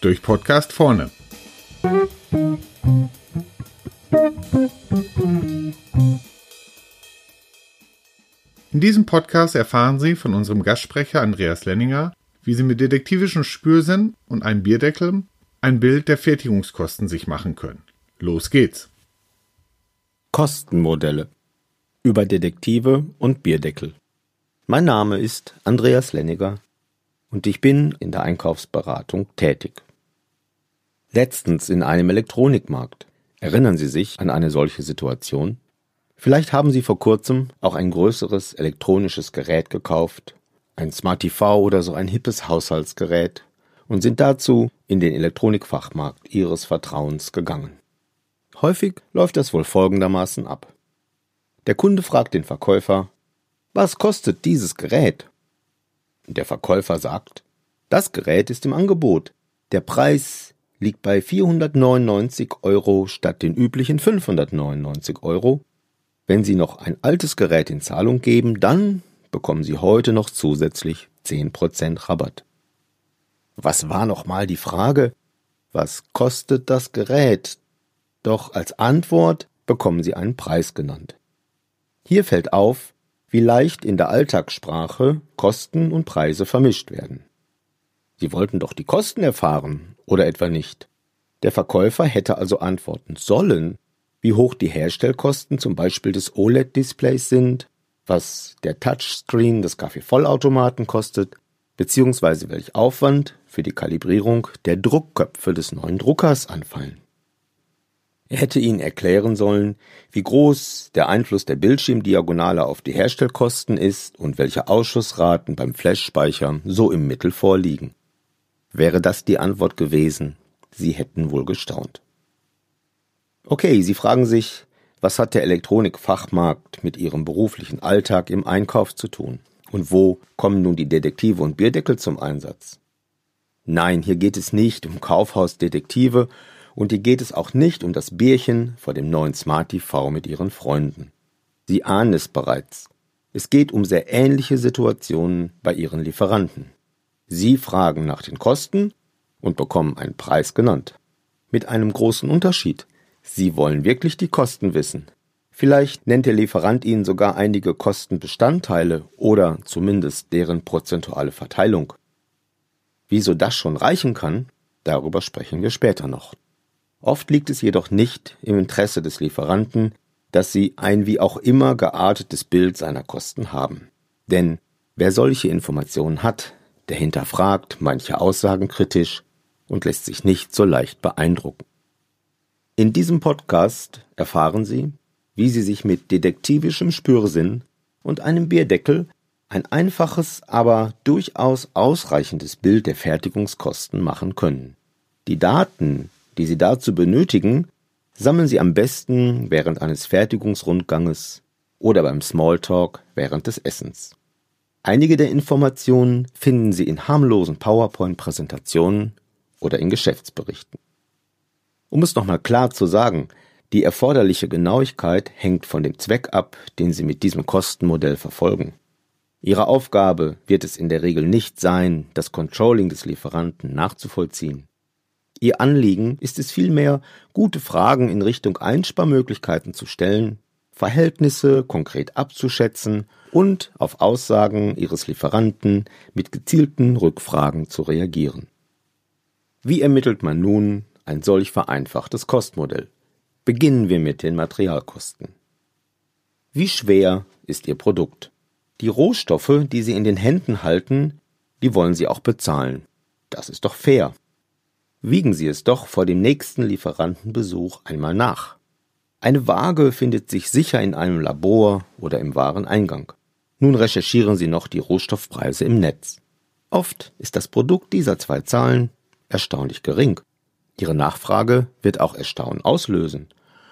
Durch Podcast vorne. In diesem Podcast erfahren Sie von unserem Gastsprecher Andreas Lenninger, wie Sie mit detektivischem Spürsinn und einem Bierdeckel ein Bild der Fertigungskosten sich machen können. Los geht's! Kostenmodelle über Detektive und Bierdeckel. Mein Name ist Andreas Lenniger und ich bin in der Einkaufsberatung tätig. Letztens in einem Elektronikmarkt. Erinnern Sie sich an eine solche Situation? Vielleicht haben Sie vor kurzem auch ein größeres elektronisches Gerät gekauft, ein Smart TV oder so ein hippes Haushaltsgerät und sind dazu in den Elektronikfachmarkt Ihres Vertrauens gegangen. Häufig läuft das wohl folgendermaßen ab. Der Kunde fragt den Verkäufer, was kostet dieses Gerät? Der Verkäufer sagt, das Gerät ist im Angebot. Der Preis liegt bei 499 Euro statt den üblichen 599 Euro wenn Sie noch ein altes Gerät in Zahlung geben, dann bekommen Sie heute noch zusätzlich 10% Rabatt. Was war nochmal die Frage? Was kostet das Gerät? Doch als Antwort bekommen Sie einen Preis genannt. Hier fällt auf, wie leicht in der Alltagssprache Kosten und Preise vermischt werden. Sie wollten doch die Kosten erfahren, oder etwa nicht? Der Verkäufer hätte also antworten sollen, wie hoch die Herstellkosten zum Beispiel des OLED-Displays sind, was der Touchscreen des Kaffeevollautomaten kostet, beziehungsweise welch Aufwand für die Kalibrierung der Druckköpfe des neuen Druckers anfallen. Er hätte ihnen erklären sollen, wie groß der Einfluss der Bildschirmdiagonale auf die Herstellkosten ist und welche Ausschussraten beim Flashspeicher so im Mittel vorliegen. Wäre das die Antwort gewesen, Sie hätten wohl gestaunt. Okay, Sie fragen sich, was hat der Elektronikfachmarkt mit Ihrem beruflichen Alltag im Einkauf zu tun? Und wo kommen nun die Detektive und Bierdeckel zum Einsatz? Nein, hier geht es nicht um Kaufhausdetektive und hier geht es auch nicht um das Bierchen vor dem neuen Smart TV mit Ihren Freunden. Sie ahnen es bereits. Es geht um sehr ähnliche Situationen bei Ihren Lieferanten. Sie fragen nach den Kosten und bekommen einen Preis genannt. Mit einem großen Unterschied. Sie wollen wirklich die Kosten wissen. Vielleicht nennt der Lieferant Ihnen sogar einige Kostenbestandteile oder zumindest deren prozentuale Verteilung. Wieso das schon reichen kann, darüber sprechen wir später noch. Oft liegt es jedoch nicht im Interesse des Lieferanten, dass Sie ein wie auch immer geartetes Bild seiner Kosten haben. Denn wer solche Informationen hat, der hinterfragt manche Aussagen kritisch und lässt sich nicht so leicht beeindrucken. In diesem Podcast erfahren Sie, wie Sie sich mit detektivischem Spürsinn und einem Bierdeckel ein einfaches, aber durchaus ausreichendes Bild der Fertigungskosten machen können. Die Daten, die Sie dazu benötigen, sammeln Sie am besten während eines Fertigungsrundganges oder beim Smalltalk während des Essens. Einige der Informationen finden Sie in harmlosen PowerPoint-Präsentationen oder in Geschäftsberichten. Um es nochmal klar zu sagen, die erforderliche Genauigkeit hängt von dem Zweck ab, den Sie mit diesem Kostenmodell verfolgen. Ihre Aufgabe wird es in der Regel nicht sein, das Controlling des Lieferanten nachzuvollziehen. Ihr Anliegen ist es vielmehr, gute Fragen in Richtung Einsparmöglichkeiten zu stellen, Verhältnisse konkret abzuschätzen und auf Aussagen Ihres Lieferanten mit gezielten Rückfragen zu reagieren. Wie ermittelt man nun, ein solch vereinfachtes Kostmodell. Beginnen wir mit den Materialkosten. Wie schwer ist Ihr Produkt? Die Rohstoffe, die Sie in den Händen halten, die wollen Sie auch bezahlen. Das ist doch fair. Wiegen Sie es doch vor dem nächsten Lieferantenbesuch einmal nach. Eine Waage findet sich sicher in einem Labor oder im Wareneingang. Nun recherchieren Sie noch die Rohstoffpreise im Netz. Oft ist das Produkt dieser zwei Zahlen erstaunlich gering. Ihre Nachfrage wird auch Erstaunen auslösen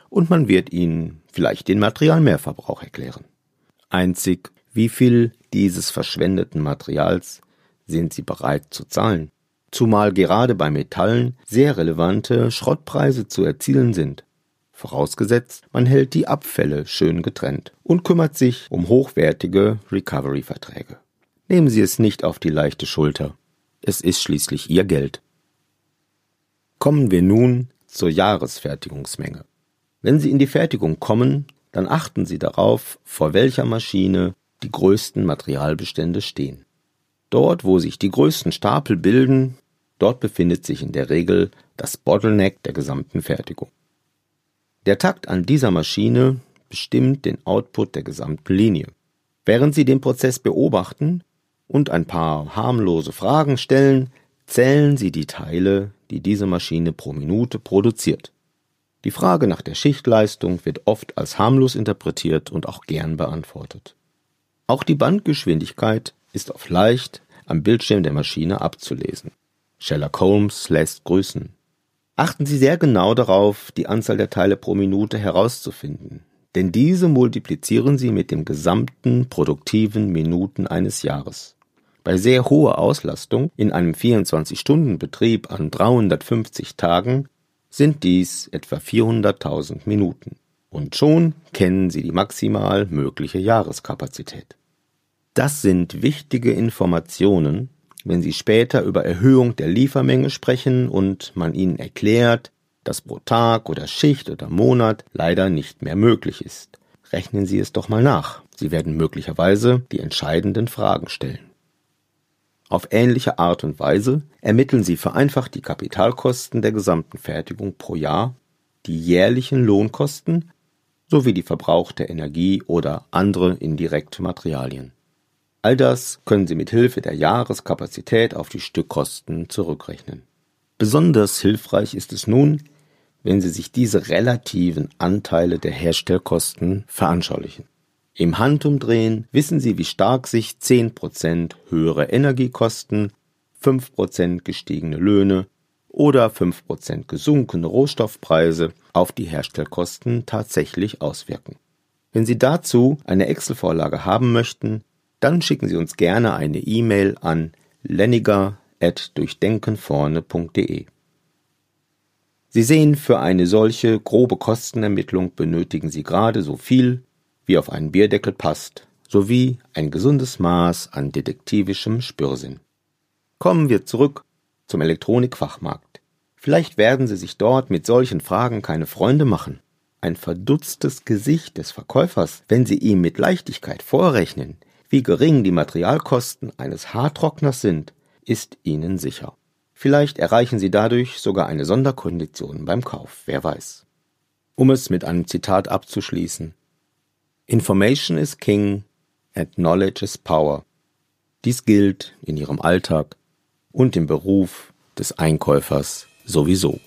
und man wird Ihnen vielleicht den Materialmehrverbrauch erklären. Einzig, wie viel dieses verschwendeten Materials sind Sie bereit zu zahlen? Zumal gerade bei Metallen sehr relevante Schrottpreise zu erzielen sind. Vorausgesetzt, man hält die Abfälle schön getrennt und kümmert sich um hochwertige Recovery-Verträge. Nehmen Sie es nicht auf die leichte Schulter. Es ist schließlich Ihr Geld. Kommen wir nun zur Jahresfertigungsmenge. Wenn Sie in die Fertigung kommen, dann achten Sie darauf, vor welcher Maschine die größten Materialbestände stehen. Dort, wo sich die größten Stapel bilden, dort befindet sich in der Regel das Bottleneck der gesamten Fertigung. Der Takt an dieser Maschine bestimmt den Output der gesamten Linie. Während Sie den Prozess beobachten und ein paar harmlose Fragen stellen, zählen Sie die Teile, die diese Maschine pro Minute produziert. Die Frage nach der Schichtleistung wird oft als harmlos interpretiert und auch gern beantwortet. Auch die Bandgeschwindigkeit ist auf leicht am Bildschirm der Maschine abzulesen. Sherlock Holmes lässt grüßen. Achten Sie sehr genau darauf, die Anzahl der Teile pro Minute herauszufinden, denn diese multiplizieren Sie mit dem gesamten produktiven Minuten eines Jahres. Bei sehr hoher Auslastung in einem 24-Stunden-Betrieb an 350 Tagen sind dies etwa 400.000 Minuten. Und schon kennen Sie die maximal mögliche Jahreskapazität. Das sind wichtige Informationen, wenn Sie später über Erhöhung der Liefermenge sprechen und man Ihnen erklärt, dass pro Tag oder Schicht oder Monat leider nicht mehr möglich ist. Rechnen Sie es doch mal nach. Sie werden möglicherweise die entscheidenden Fragen stellen. Auf ähnliche Art und Weise ermitteln Sie vereinfacht die Kapitalkosten der gesamten Fertigung pro Jahr, die jährlichen Lohnkosten sowie die verbrauchte Energie oder andere indirekte Materialien. All das können Sie mit Hilfe der Jahreskapazität auf die Stückkosten zurückrechnen. Besonders hilfreich ist es nun, wenn Sie sich diese relativen Anteile der Herstellkosten veranschaulichen. Im Handumdrehen wissen Sie, wie stark sich 10% höhere Energiekosten, 5% gestiegene Löhne oder 5% gesunkene Rohstoffpreise auf die Herstellkosten tatsächlich auswirken. Wenn Sie dazu eine Excel-Vorlage haben möchten, dann schicken Sie uns gerne eine E-Mail an lenniger@durchdenkenvorne.de. Sie sehen, für eine solche grobe Kostenermittlung benötigen Sie gerade so viel wie auf einen Bierdeckel passt, sowie ein gesundes Maß an detektivischem Spürsinn. Kommen wir zurück zum Elektronikfachmarkt. Vielleicht werden Sie sich dort mit solchen Fragen keine Freunde machen. Ein verdutztes Gesicht des Verkäufers, wenn Sie ihm mit Leichtigkeit vorrechnen, wie gering die Materialkosten eines Haartrockners sind, ist Ihnen sicher. Vielleicht erreichen Sie dadurch sogar eine Sonderkondition beim Kauf, wer weiß. Um es mit einem Zitat abzuschließen, Information is king and knowledge is power. Dies gilt in ihrem Alltag und im Beruf des Einkäufers sowieso.